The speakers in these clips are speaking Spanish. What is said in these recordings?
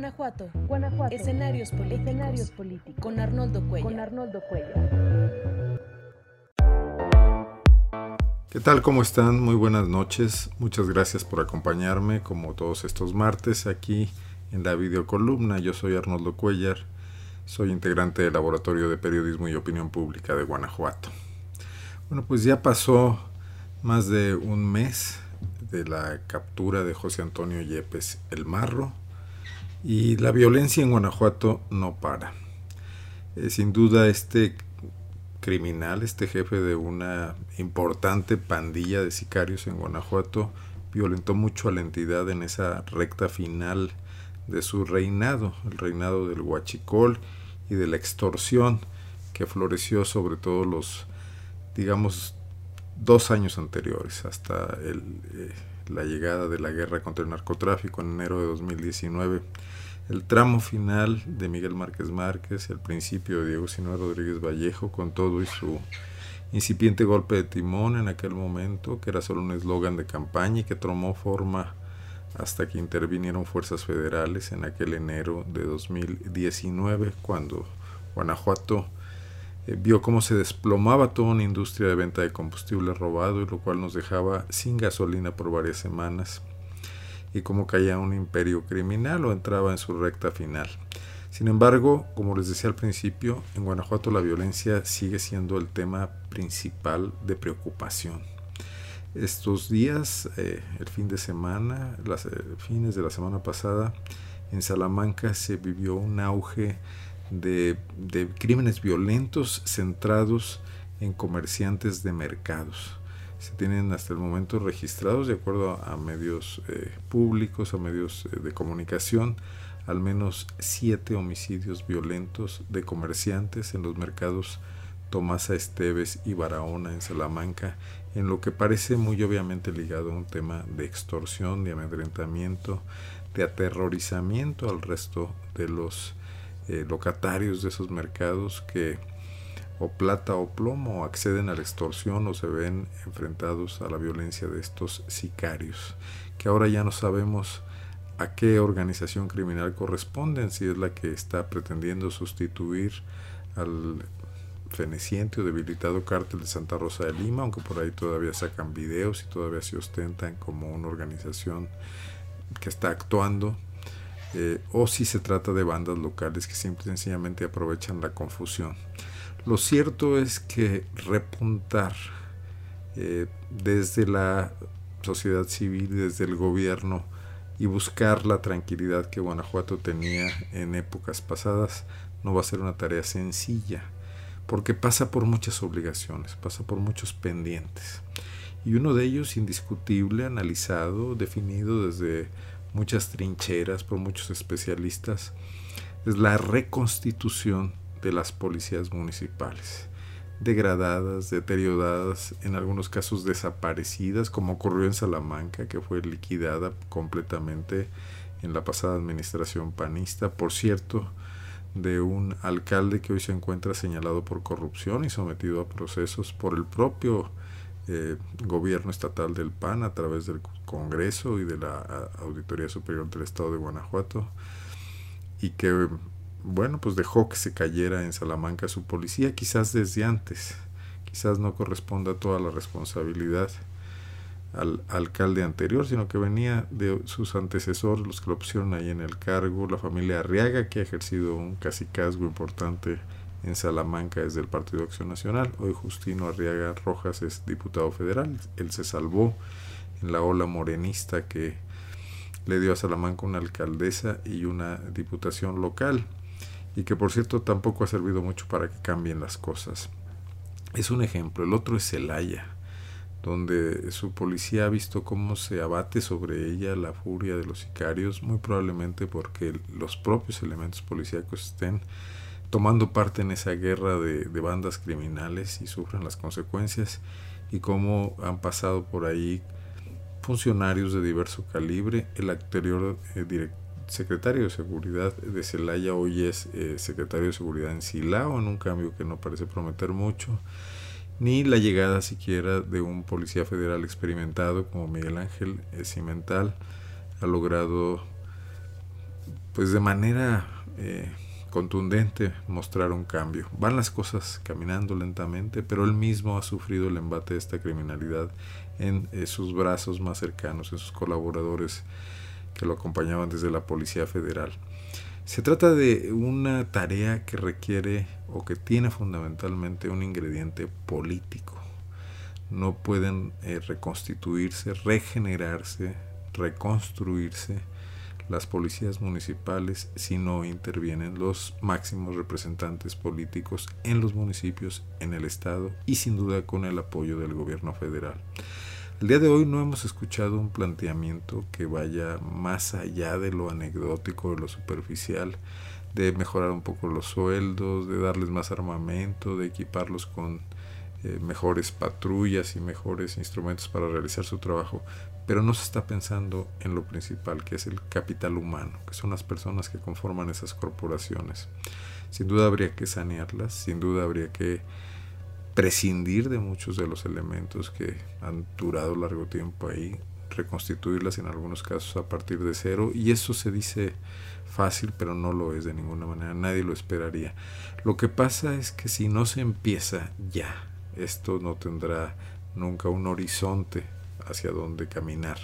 Guanajuato. Guanajuato. Escenarios políticos. Escenarios políticos. Con Arnoldo Cuellar. Con Arnoldo Cuellar. ¿Qué tal? ¿Cómo están? Muy buenas noches. Muchas gracias por acompañarme como todos estos martes aquí en la videocolumna. Yo soy Arnoldo Cuellar. Soy integrante del Laboratorio de Periodismo y Opinión Pública de Guanajuato. Bueno, pues ya pasó más de un mes de la captura de José Antonio Yepes el Marro y la violencia en Guanajuato no para. Eh, sin duda este criminal, este jefe de una importante pandilla de sicarios en Guanajuato, violentó mucho a la entidad en esa recta final de su reinado, el reinado del huachicol y de la extorsión que floreció sobre todo los, digamos, dos años anteriores, hasta el, eh, la llegada de la guerra contra el narcotráfico en enero de 2019, el tramo final de Miguel Márquez Márquez, el principio de Diego Sinue Rodríguez Vallejo, con todo y su incipiente golpe de timón en aquel momento, que era solo un eslogan de campaña y que tomó forma hasta que intervinieron fuerzas federales en aquel enero de 2019, cuando Guanajuato eh, vio cómo se desplomaba toda una industria de venta de combustible robado y lo cual nos dejaba sin gasolina por varias semanas y cómo caía un imperio criminal o entraba en su recta final. Sin embargo, como les decía al principio, en Guanajuato la violencia sigue siendo el tema principal de preocupación. Estos días, eh, el fin de semana, las eh, fines de la semana pasada, en Salamanca se vivió un auge de, crímenes violentos centrados en comerciantes de mercados. Se tienen hasta el momento registrados, de acuerdo a, medios eh, públicos, a medios eh, de comunicación, al menos siete homicidios violentos de comerciantes en los mercados Tomasa Esteves y Barahona en Salamanca, en lo que parece muy obviamente ligado a un tema de extorsión, de amedrentamiento, de aterrorizamiento al resto de los eh, locatarios de esos mercados que o plata o plomo acceden a la extorsión o se ven enfrentados a la violencia de estos sicarios, que ahora ya no sabemos a qué organización criminal corresponden, si es la que está pretendiendo sustituir al feneciente o debilitado cártel de Santa Rosa de Lima, aunque por ahí todavía sacan videos y todavía se ostentan como una organización que está actuando eh, o si se trata de bandas locales que simple y sencillamente aprovechan la confusión. Lo cierto es que repuntar eh, desde la sociedad civil, desde el gobierno y buscar la tranquilidad que Guanajuato tenía en épocas pasadas no va a ser una tarea sencilla, porque pasa por muchas obligaciones, pasa por muchos pendientes. Y uno de ellos indiscutible, analizado, definido desde muchas trincheras por muchos especialistas, es la reconstitución de las policías municipales, degradadas, deterioradas, en algunos casos desaparecidas, como ocurrió en Salamanca, que fue liquidada completamente en la pasada administración panista, por cierto, de un alcalde que hoy se encuentra señalado por corrupción y sometido a procesos por el propio eh, gobierno estatal del PAN a través del Congreso y de la Auditoría Superior del Estado de Guanajuato. Y que bueno pues dejó que se cayera en Salamanca su policía quizás desde antes. Quizás no corresponda toda la responsabilidad al alcalde anterior, sino que venía de sus antecesores, los que lo pusieron ahí en el cargo, la familia Arriaga, que ha ejercido un casicazgo importante en Salamanca desde el Partido Acción Nacional. Hoy Justino Arriaga Rojas es diputado federal. Él se salvó en la ola morenista que le dio a Salamanca una alcaldesa y una diputación local y que por cierto tampoco ha servido mucho para que cambien las cosas. Es un ejemplo. El otro es Celaya, donde su policía ha visto cómo se abate sobre ella la furia de los sicarios, muy probablemente porque los propios elementos policíacos estén tomando parte en esa guerra de, bandas criminales y sufren las consecuencias y cómo han pasado por ahí funcionarios de diverso calibre. El anterior eh, secretario de Seguridad de Celaya hoy es eh, secretario de Seguridad en Silao, en un cambio que no parece prometer mucho, ni la llegada siquiera de un policía federal experimentado como Miguel Ángel eh, Cimental ha logrado pues de manera contundente mostrar un cambio. Van las cosas caminando lentamente, pero él mismo ha sufrido el embate de esta criminalidad en eh, sus brazos más cercanos, en sus colaboradores que lo acompañaban desde la Policía Federal. Se trata de una tarea que requiere o que tiene fundamentalmente un ingrediente político. No pueden eh, reconstituirse, regenerarse, reconstruirse las policías municipales si no intervienen los máximos representantes políticos en los municipios, en el Estado y sin duda con el apoyo del gobierno federal. El día de hoy no hemos escuchado un planteamiento que vaya más allá de lo anecdótico, de lo superficial, de mejorar un poco los sueldos, de darles más armamento, de equiparlos con eh, mejores patrullas y mejores instrumentos para realizar su trabajo, pero no se está pensando en lo principal, que es el capital humano, que son las personas que conforman esas corporaciones. Sin duda habría que sanearlas, sin duda habría que prescindir de muchos de los elementos que han durado largo tiempo ahí, reconstituirlas en algunos casos a partir de cero, y eso se dice fácil, pero no lo es de ninguna manera, nadie lo esperaría. Lo que pasa es que si no se empieza ya, esto no tendrá nunca un horizonte hacia donde caminar.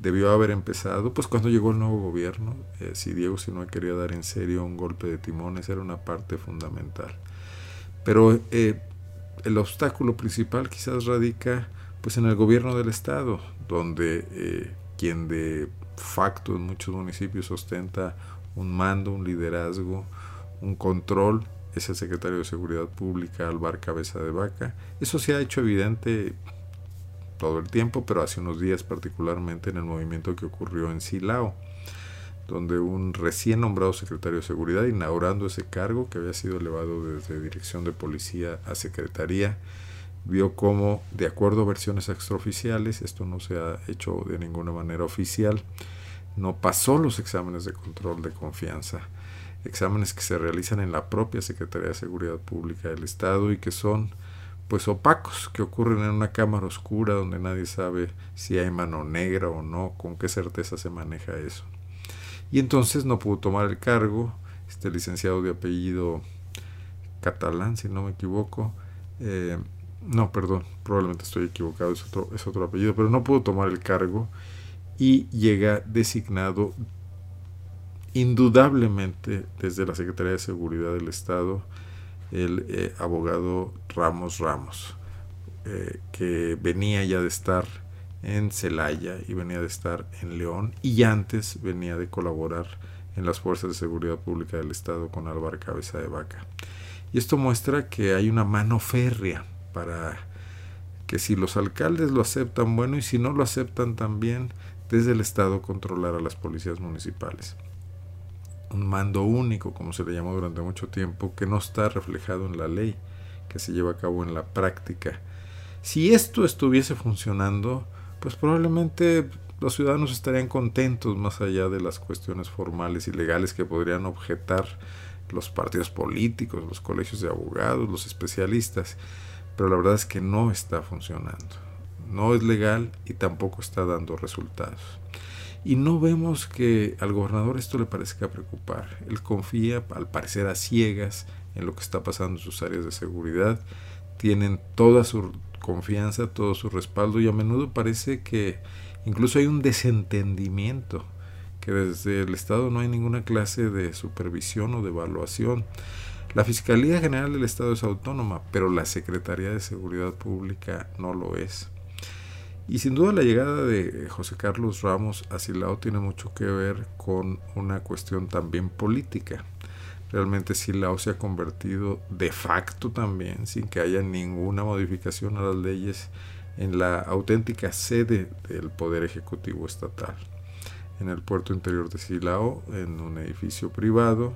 Debió haber empezado, pues cuando llegó el nuevo gobierno, eh, si Diego no quería dar en serio un golpe de timones, era una parte fundamental. Pero eh, el obstáculo principal quizás radica pues en el gobierno del estado, donde eh, quien de facto en muchos municipios ostenta un mando, un liderazgo, un control, es el secretario de Seguridad Pública, Alvar Cabeza de Vaca. Eso se ha hecho evidente todo el tiempo, pero hace unos días particularmente en el movimiento que ocurrió en Silao donde un recién nombrado secretario de Seguridad, inaugurando ese cargo que había sido elevado desde Dirección de Policía a Secretaría, vio cómo, de acuerdo a versiones extraoficiales, esto no se ha hecho de ninguna manera oficial, no pasó los exámenes de control de confianza, exámenes que se realizan en la propia Secretaría de Seguridad Pública del Estado y que son pues opacos, que ocurren en una cámara oscura donde nadie sabe si hay mano negra o no, con qué certeza se maneja eso. Y entonces no pudo tomar el cargo, este licenciado de apellido catalán, si no me equivoco, eh, no, perdón, probablemente estoy equivocado, es otro, es otro apellido, pero no pudo tomar el cargo y llega designado indudablemente desde la Secretaría de Seguridad del Estado el eh, abogado Ramos Ramos, eh, que venía ya de estar en Celaya y venía de estar en León y antes venía de colaborar en las Fuerzas de Seguridad Pública del Estado con Álvaro Cabeza de Vaca. Y esto muestra que hay una mano férrea para que si los alcaldes lo aceptan, bueno, y si no lo aceptan también, desde el Estado controlar a las policías municipales. Un mando único, como se le llamó durante mucho tiempo, que no está reflejado en la ley, que se lleva a cabo en la práctica. Si esto estuviese funcionando, pues probablemente los ciudadanos estarían contentos más allá de las cuestiones formales y legales que podrían objetar los partidos políticos, los colegios de abogados, los especialistas, pero la verdad es que no está funcionando. No es legal y tampoco está dando resultados. Y no vemos que al gobernador esto le parezca preocupar. Él confía, al parecer a ciegas, en lo que está pasando en sus áreas de seguridad. Tienen toda su confianza, todo su respaldo y a menudo parece que incluso hay un desentendimiento, que desde el Estado no hay ninguna clase de supervisión o de evaluación. La Fiscalía General del Estado es autónoma, pero la Secretaría de Seguridad Pública no lo es. Y sin duda la llegada de José Carlos Ramos a Silao tiene mucho que ver con una cuestión también política. Realmente Silao se ha convertido de facto también, sin que haya ninguna modificación a las leyes, en la auténtica sede del Poder Ejecutivo Estatal. En el puerto interior de Silao, en un edificio privado,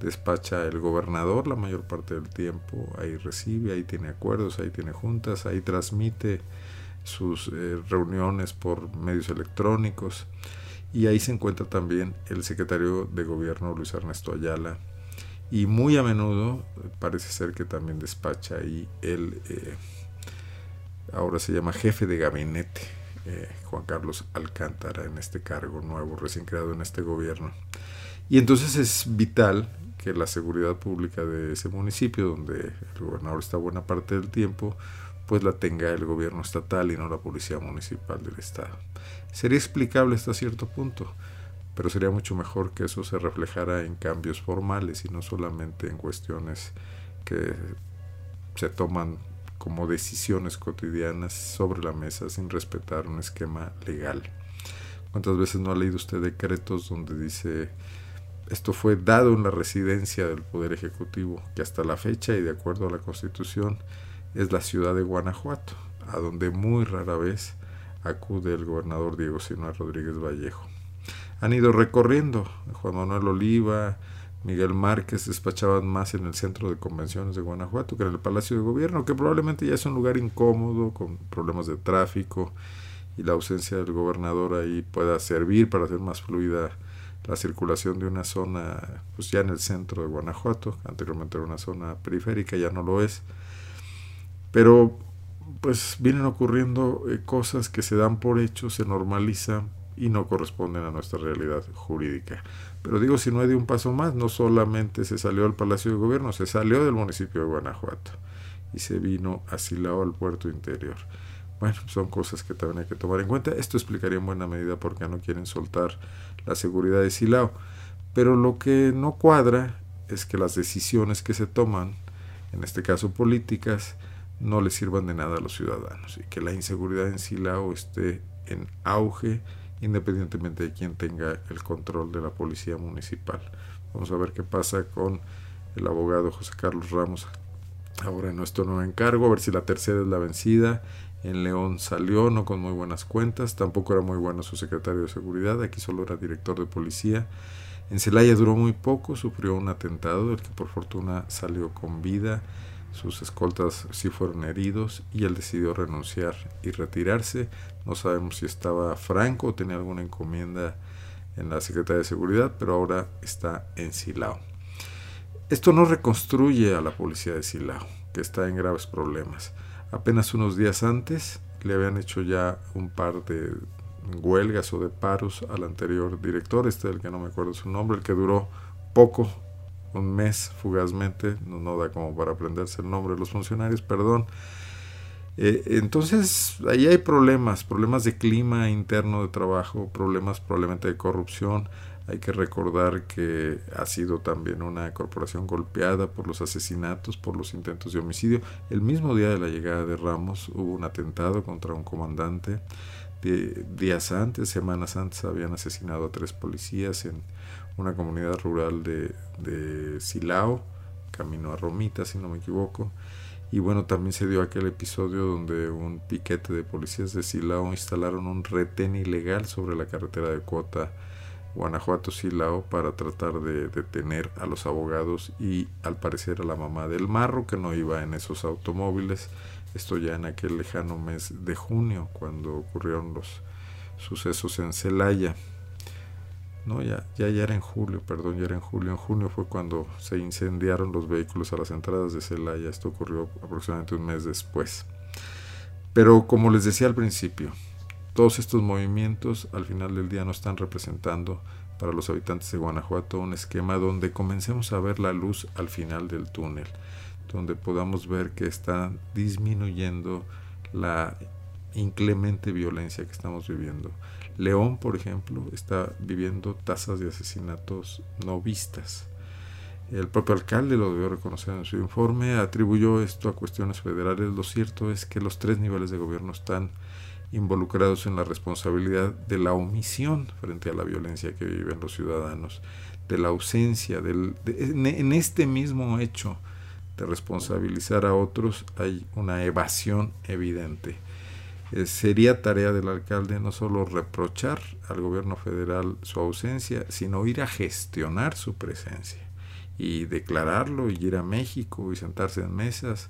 despacha el gobernador la mayor parte del tiempo, ahí recibe, ahí tiene acuerdos, ahí tiene juntas, ahí transmite sus eh, reuniones por medios electrónicos y ahí se encuentra también el secretario de gobierno Luis Ernesto Ayala, y muy a menudo parece ser que también despacha ahí el, eh, ahora se llama jefe de gabinete, eh, Juan Carlos Alcántara, en este cargo nuevo, recién creado en este gobierno. Y entonces es vital que la seguridad pública de ese municipio, donde el gobernador está buena parte del tiempo, pues la tenga el gobierno estatal y no la policía municipal del estado. Sería explicable hasta cierto punto, pero sería mucho mejor que eso se reflejara en cambios formales y no solamente en cuestiones que se toman como decisiones cotidianas sobre la mesa sin respetar un esquema legal. ¿Cuántas veces no ha leído usted decretos donde dice esto fue dado en la residencia del Poder Ejecutivo, que hasta la fecha y de acuerdo a la Constitución es la ciudad de Guanajuato, a donde muy rara vez acude el gobernador Diego Sinue Rodríguez Vallejo. Han ido recorriendo Juan Manuel Oliva, Miguel Márquez despachaban más en el centro de convenciones de Guanajuato que en el Palacio de Gobierno, que probablemente ya es un lugar incómodo, con problemas de tráfico, y la ausencia del gobernador ahí pueda servir para hacer más fluida la circulación de una zona, pues ya en el centro de Guanajuato, anteriormente era una zona periférica, ya no lo es. Pero pues vienen ocurriendo eh, cosas que se dan por hecho, se normalizan y no corresponden a nuestra realidad jurídica. Pero digo, si no hay de un paso más, no solamente se salió del Palacio de Gobierno, se salió del municipio de Guanajuato y se vino asilado al puerto interior. Bueno, son cosas que también hay que tomar en cuenta. Esto explicaría en buena medida por qué no quieren soltar la seguridad de Silao. Pero lo que no cuadra es que las decisiones que se toman, en este caso políticas, no le sirvan de nada a los ciudadanos y que la inseguridad en Silao esté en auge independientemente de quién tenga el control de la policía municipal. Vamos a ver qué pasa con el abogado José Carlos Ramos ahora en nuestro nuevo encargo, a ver si la tercera es la vencida. En León salió no con muy buenas cuentas, tampoco era muy bueno su secretario de seguridad, aquí solo era director de policía. En Celaya duró muy poco, sufrió un atentado del que por fortuna salió con vida sus escoltas sí fueron heridos y él decidió renunciar y retirarse. No sabemos si estaba franco o tenía alguna encomienda en la Secretaría de Seguridad, pero ahora está en Silao. Esto no reconstruye a la policía de Silao, que está en graves problemas. Apenas unos días antes le habían hecho ya un par de huelgas o de paros al anterior director, este del que no me acuerdo su nombre, el que duró poco, un mes fugazmente, no, da como para aprenderse el nombre de los funcionarios, perdón. Eh, entonces, ahí hay problemas, problemas de clima interno de trabajo, problemas probablemente de corrupción. Hay que recordar que ha sido también una corporación golpeada por los asesinatos, por los intentos de homicidio. El mismo día de la llegada de Ramos hubo un atentado contra un comandante. días antes, semanas antes, habían asesinado a tres policías en una comunidad rural de, de Silao, camino a Romita, si no me equivoco. Y bueno, también se dio aquel episodio donde un piquete de policías de Silao instalaron un retén ilegal sobre la carretera de Cuota Guanajuato-Silao para tratar de detener a los abogados y al parecer a la mamá del marro que no iba en esos automóviles. Esto ya en aquel lejano mes de junio cuando ocurrieron los sucesos en Celaya. No, ya, ya, ya era en julio, perdón, ya era en julio. En junio fue cuando se incendiaron los vehículos a las entradas de Celaya. Esto ocurrió aproximadamente un mes después. Pero como les decía al principio, todos estos movimientos al final del día no están representando para los habitantes de Guanajuato un esquema donde comencemos a ver la luz al final del túnel, donde podamos ver que está disminuyendo la inclemente violencia que estamos viviendo. León, por ejemplo, está viviendo tasas de asesinatos no vistas. El propio alcalde lo debió reconocer en su informe, atribuyó esto a cuestiones federales. Lo cierto es que los tres niveles de gobierno están involucrados en la responsabilidad de la omisión frente a la violencia que viven los ciudadanos, de la ausencia, del, en este mismo hecho de responsabilizar a otros hay una evasión evidente. Eh, sería tarea del alcalde no solo reprochar al gobierno federal su ausencia, sino ir a gestionar su presencia y declararlo y ir a México y sentarse en mesas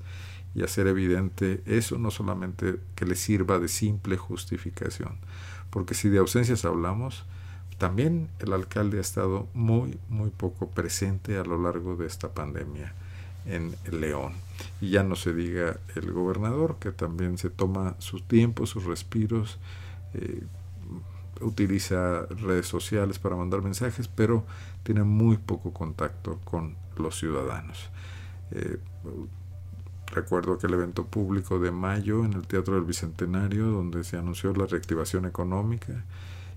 y hacer evidente eso, no solamente que le sirva de simple justificación, porque si de ausencias hablamos, también el alcalde ha estado muy, muy poco presente a lo largo de esta pandemia en León. Y ya no se diga el gobernador, que también se toma su tiempo, sus respiros, eh, utiliza redes sociales para mandar mensajes, pero tiene muy poco contacto con los ciudadanos. Eh, recuerdo aquel evento público de mayo en el Teatro del Bicentenario, donde se anunció la reactivación económica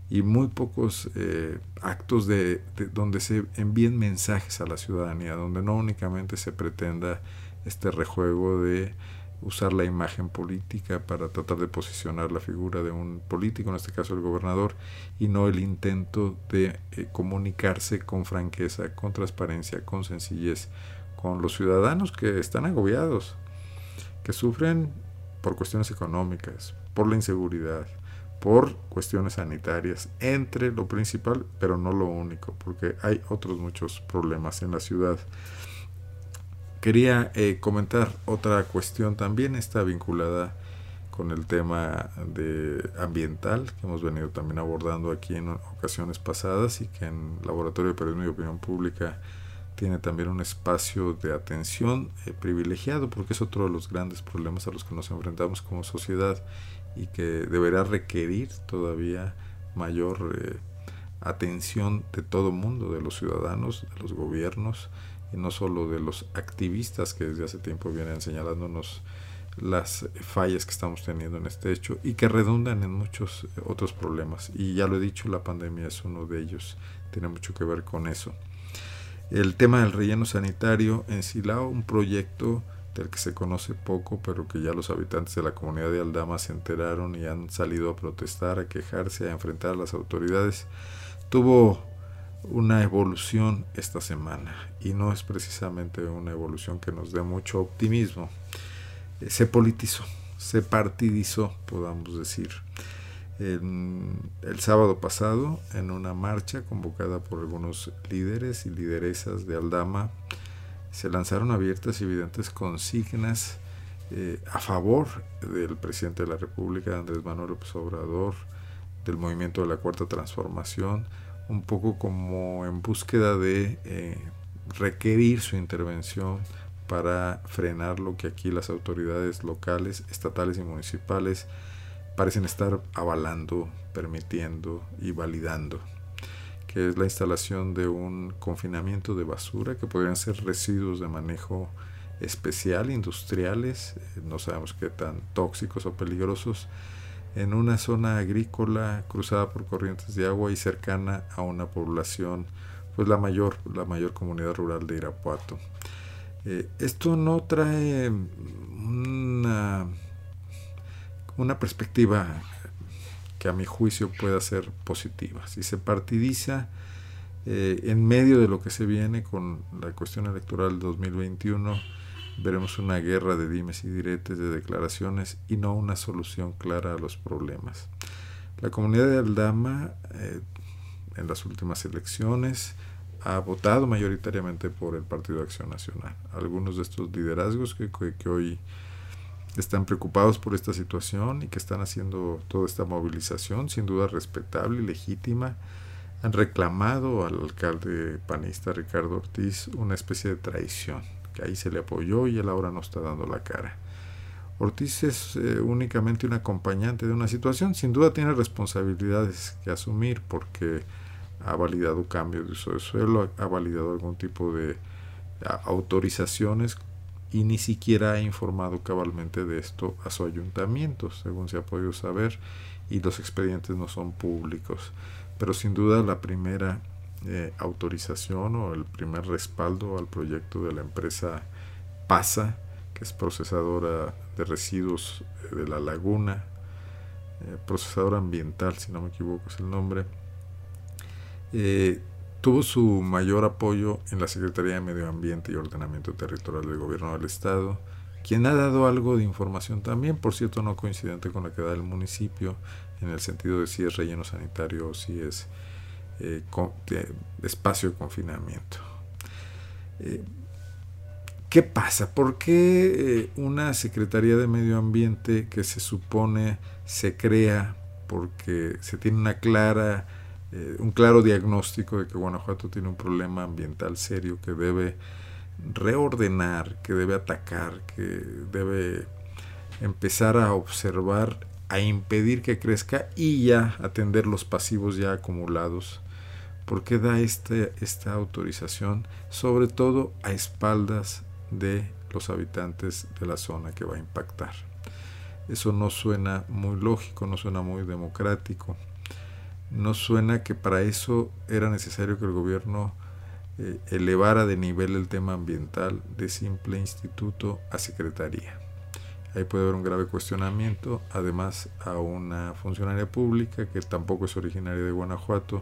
y muy pocos eh, actos de, donde se envíen mensajes a la ciudadanía, donde no únicamente se pretenda este rejuego de usar la imagen política para tratar de posicionar la figura de un político, en este caso el gobernador, y no el intento de eh, comunicarse con franqueza, con transparencia, con sencillez con los ciudadanos que están agobiados, que sufren por cuestiones económicas, por la inseguridad, por cuestiones sanitarias, entre lo principal, pero no lo único, porque hay otros muchos problemas en la ciudad. Quería eh, comentar otra cuestión también, está vinculada con el tema de ambiental que hemos venido también abordando aquí en ocasiones pasadas y que en Laboratorio de Periodismo y Opinión Pública tiene también un espacio de atención eh, privilegiado porque es otro de los grandes problemas a los que nos enfrentamos como sociedad y que deberá requerir todavía mayor eh, atención de todo mundo, de los ciudadanos, de los gobiernos, y no solo de los activistas que desde hace tiempo vienen señalándonos las fallas que estamos teniendo en este hecho y que redundan en muchos otros problemas. Y ya lo he dicho, la pandemia es uno de ellos, tiene mucho que ver con eso. El tema del relleno sanitario en Silao, un proyecto del que se conoce poco, pero que ya los habitantes de la comunidad de Aldama se enteraron y han salido a protestar, a quejarse, a enfrentar a las autoridades, tuvo una evolución esta semana y no es precisamente una evolución que nos dé mucho optimismo. Eh, se politizó, se partidizó, podamos decir. el sábado pasado, en una marcha convocada por algunos líderes y lideresas de Aldama, se lanzaron abiertas y evidentes consignas eh, a favor del presidente de la República, Andrés Manuel López Obrador, del movimiento de la Cuarta Transformación, un poco como en búsqueda de eh, requerir su intervención para frenar lo que aquí las autoridades locales, estatales y municipales parecen estar avalando, permitiendo y validando, que es la instalación de un confinamiento de basura que podrían ser residuos de manejo especial, industriales, eh, no sabemos qué tan tóxicos o peligrosos, en una zona agrícola cruzada por corrientes de agua y cercana a una población, pues la mayor, la mayor comunidad rural de Irapuato. Eh, esto no trae una, una perspectiva que a mi juicio pueda ser positiva. Si se partidiza eh, en medio de lo que se viene con la cuestión electoral 2021, veremos una guerra de dimes y diretes, de declaraciones y no una solución clara a los problemas. La comunidad de Aldama eh, en las últimas elecciones ha votado mayoritariamente por el Partido Acción Nacional. Algunos de estos liderazgos que, que, hoy están preocupados por esta situación y que están haciendo toda esta movilización, sin duda respetable y legítima, han reclamado al alcalde panista Ricardo Ortiz una especie de traición ahí se le apoyó y él ahora no está dando la cara. Ortiz es eh, únicamente un acompañante de una situación, sin duda tiene responsabilidades que asumir porque ha validado cambios de uso de suelo, ha validado algún tipo de autorizaciones y ni siquiera ha informado cabalmente de esto a su ayuntamiento, según se ha podido saber, y los expedientes no son públicos. Pero sin duda la primera eh, autorización o el primer respaldo al proyecto de la empresa PASA, que es procesadora de residuos eh, de la laguna, eh, procesadora ambiental, si no me equivoco es el nombre, tuvo su mayor apoyo en la Secretaría de Medio Ambiente y Ordenamiento Territorial del Gobierno del Estado, quien ha dado algo de información también, por cierto no coincidente con la que da el municipio, en el sentido de si es relleno sanitario o si es eh, espacio de confinamiento. Eh, ¿Qué pasa? ¿Por qué eh, una Secretaría de Medio Ambiente que se supone se crea porque se tiene una clara, un claro diagnóstico de que Guanajuato tiene un problema ambiental serio que debe reordenar, que debe atacar, que debe empezar a observar a impedir que crezca y ya atender los pasivos ya acumulados. ¿Por qué da este, esta autorización? Sobre todo a espaldas de los habitantes de la zona que va a impactar. Eso no suena muy lógico, no suena muy democrático. No suena que para eso era necesario que el gobierno eh, elevara de nivel el tema ambiental de simple instituto a secretaría. Ahí puede haber un grave cuestionamiento, además a una funcionaria pública que tampoco es originaria de Guanajuato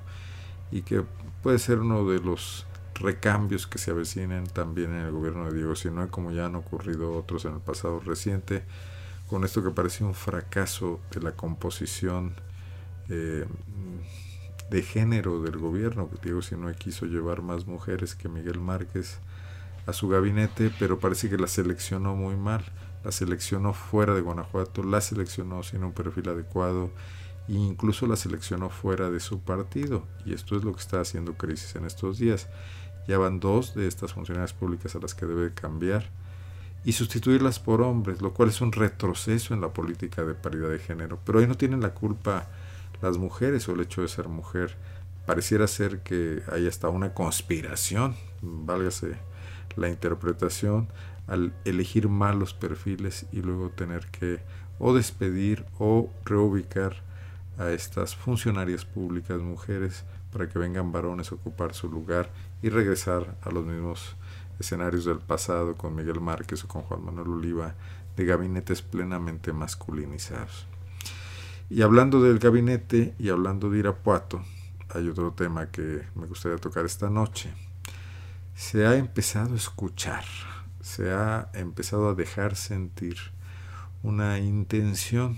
y que puede ser uno de los recambios que se avecinen también en el gobierno de Diego Sinoe, como ya han ocurrido otros en el pasado reciente, con esto que parece un fracaso de la composición eh, de género del gobierno. Diego Sinoe quiso llevar más mujeres que Miguel Márquez a su gabinete, pero parece que la seleccionó muy mal. La seleccionó fuera de Guanajuato, la seleccionó sin un perfil adecuado e incluso la seleccionó fuera de su partido. Y esto es lo que está haciendo crisis en estos días. Ya van dos de estas funcionarias públicas a las que debe cambiar y sustituirlas por hombres, lo cual es un retroceso en la política de paridad de género. Pero ahí no tienen la culpa las mujeres o el hecho de ser mujer. Pareciera ser que hay hasta una conspiración, válgase la interpretación, al elegir malos perfiles y luego tener que o despedir o reubicar a estas funcionarias públicas mujeres para que vengan varones a ocupar su lugar y regresar a los mismos escenarios del pasado con Miguel Márquez o con Juan Manuel Oliva de gabinetes plenamente masculinizados. Y hablando del gabinete y hablando de Irapuato, hay otro tema que me gustaría tocar esta noche. Se ha empezado a escuchar, se ha empezado a dejar sentir una intención,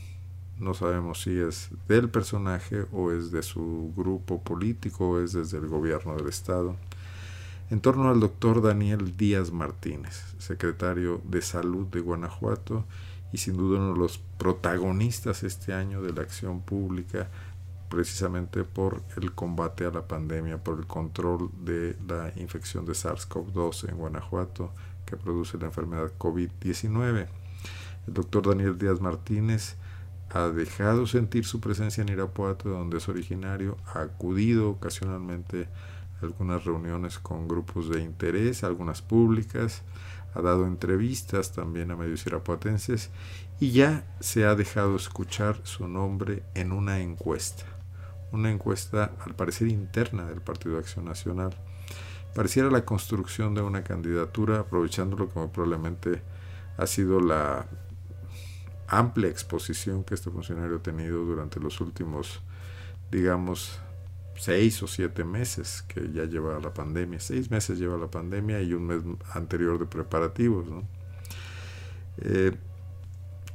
no sabemos si es del personaje o es de su grupo político o es desde el gobierno del Estado, en torno al doctor Daniel Díaz Martínez, secretario de Salud de Guanajuato y sin duda uno de los protagonistas este año de la acción pública precisamente por el combate a la pandemia, por el control de la infección de SARS-CoV-2 en Guanajuato que produce la enfermedad COVID-19. El doctor Daniel Díaz Martínez ha dejado sentir su presencia en Irapuato, donde es originario, ha acudido ocasionalmente a algunas reuniones con grupos de interés, algunas públicas, ha dado entrevistas también a medios irapuatenses y ya se ha dejado escuchar su nombre en una encuesta, una encuesta al parecer interna del Partido Acción Nacional. Pareciera la construcción de una candidatura, aprovechándolo como probablemente ha sido la amplia exposición que este funcionario ha tenido durante los últimos, digamos, seis o siete meses que ya lleva la pandemia, seis meses lleva la pandemia y un mes anterior de preparativos. Eh,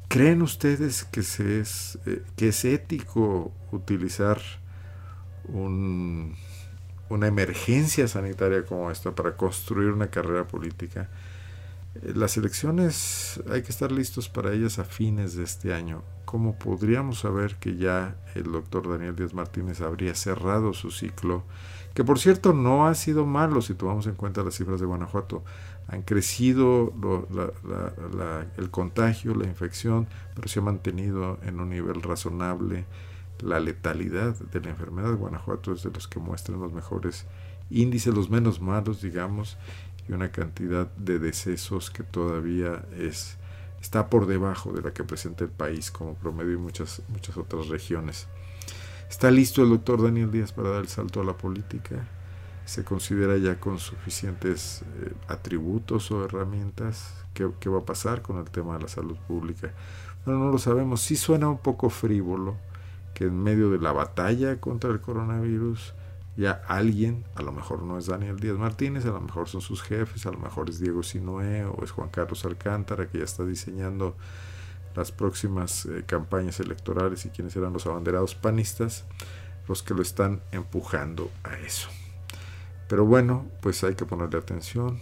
¿Creen ustedes que, es, eh, que es ético utilizar un, una emergencia sanitaria como esta para construir una carrera política? Las elecciones hay que estar listos para ellas a fines de este año. ¿Cómo podríamos saber que ya el doctor Daniel Díaz Martínez habría cerrado su ciclo? Que por cierto no ha sido malo si tomamos en cuenta las cifras de Guanajuato. Han crecido el contagio, la infección, pero se ha mantenido en un nivel razonable. La letalidad de la enfermedad Guanajuato es de los que muestran los mejores índices, los menos malos, digamos, y una cantidad de decesos que todavía es está por debajo de la que presenta el país como promedio y muchas muchas otras regiones. ¿Está listo el doctor Daniel Díaz para dar el salto a la política? ¿Se considera ya con suficientes eh, atributos o herramientas? ¿Qué, ¿Qué, va a pasar con el tema de la salud pública? Bueno, no lo sabemos. Sí suena un poco frívolo que en medio de la batalla contra el coronavirus ya alguien, a lo mejor no es Daniel Díaz Martínez, a lo mejor son sus jefes, a lo mejor es Diego Sinoé o es Juan Carlos Alcántara que ya está diseñando las próximas eh, campañas electorales y quienes serán los abanderados panistas, los que lo están empujando a eso. Pero bueno, pues hay que ponerle atención.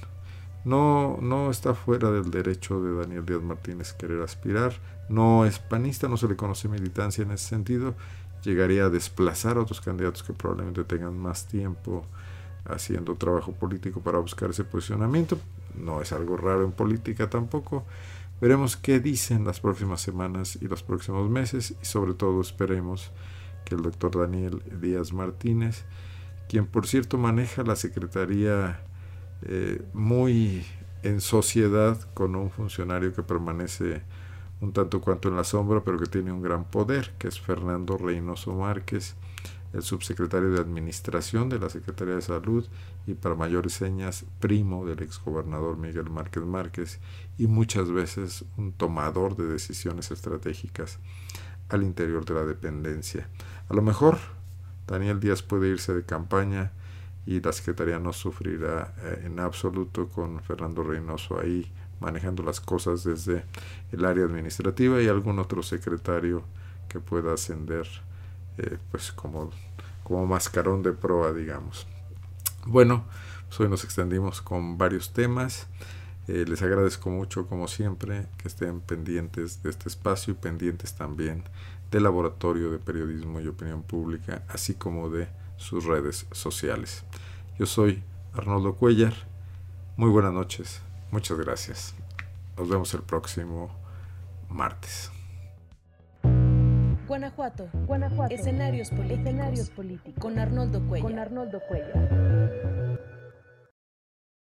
No, no está fuera del derecho de Daniel Díaz Martínez querer aspirar. No es panista, no se le conoce militancia en ese sentido llegaría a desplazar a otros candidatos que probablemente tengan más tiempo haciendo trabajo político para buscar ese posicionamiento. No es algo raro en política tampoco, Veremos qué dicen las próximas semanas y los próximos meses y sobre todo esperemos que el doctor Daniel Díaz Martínez, quien por cierto maneja la Secretaría eh, muy en sociedad con un funcionario que permanece un tanto cuanto en la sombra, pero que tiene un gran poder, que es Fernando Reynoso Márquez, el subsecretario de Administración de la Secretaría de Salud y para mayores señas primo del exgobernador Miguel Márquez Márquez y muchas veces un tomador de decisiones estratégicas al interior de la dependencia. A lo mejor Daniel Díaz puede irse de campaña y la Secretaría no sufrirá eh, en absoluto con Fernando Reynoso ahí manejando las cosas desde el área administrativa y algún otro secretario que pueda ascender eh, pues como, como mascarón de proa, digamos. Bueno, pues hoy nos extendimos con varios temas. Eh, les agradezco mucho, como siempre, que estén pendientes de este espacio y pendientes también del Laboratorio de Periodismo y Opinión Pública, así como de sus redes sociales. Yo soy Arnoldo Cuellar. Muy buenas noches. Muchas gracias. Nos vemos el próximo martes. Guanajuato. Guanajuato. Escenarios políticos. Escenarios políticos. Con Arnoldo Cuellar. Con Arnoldo Cuellar.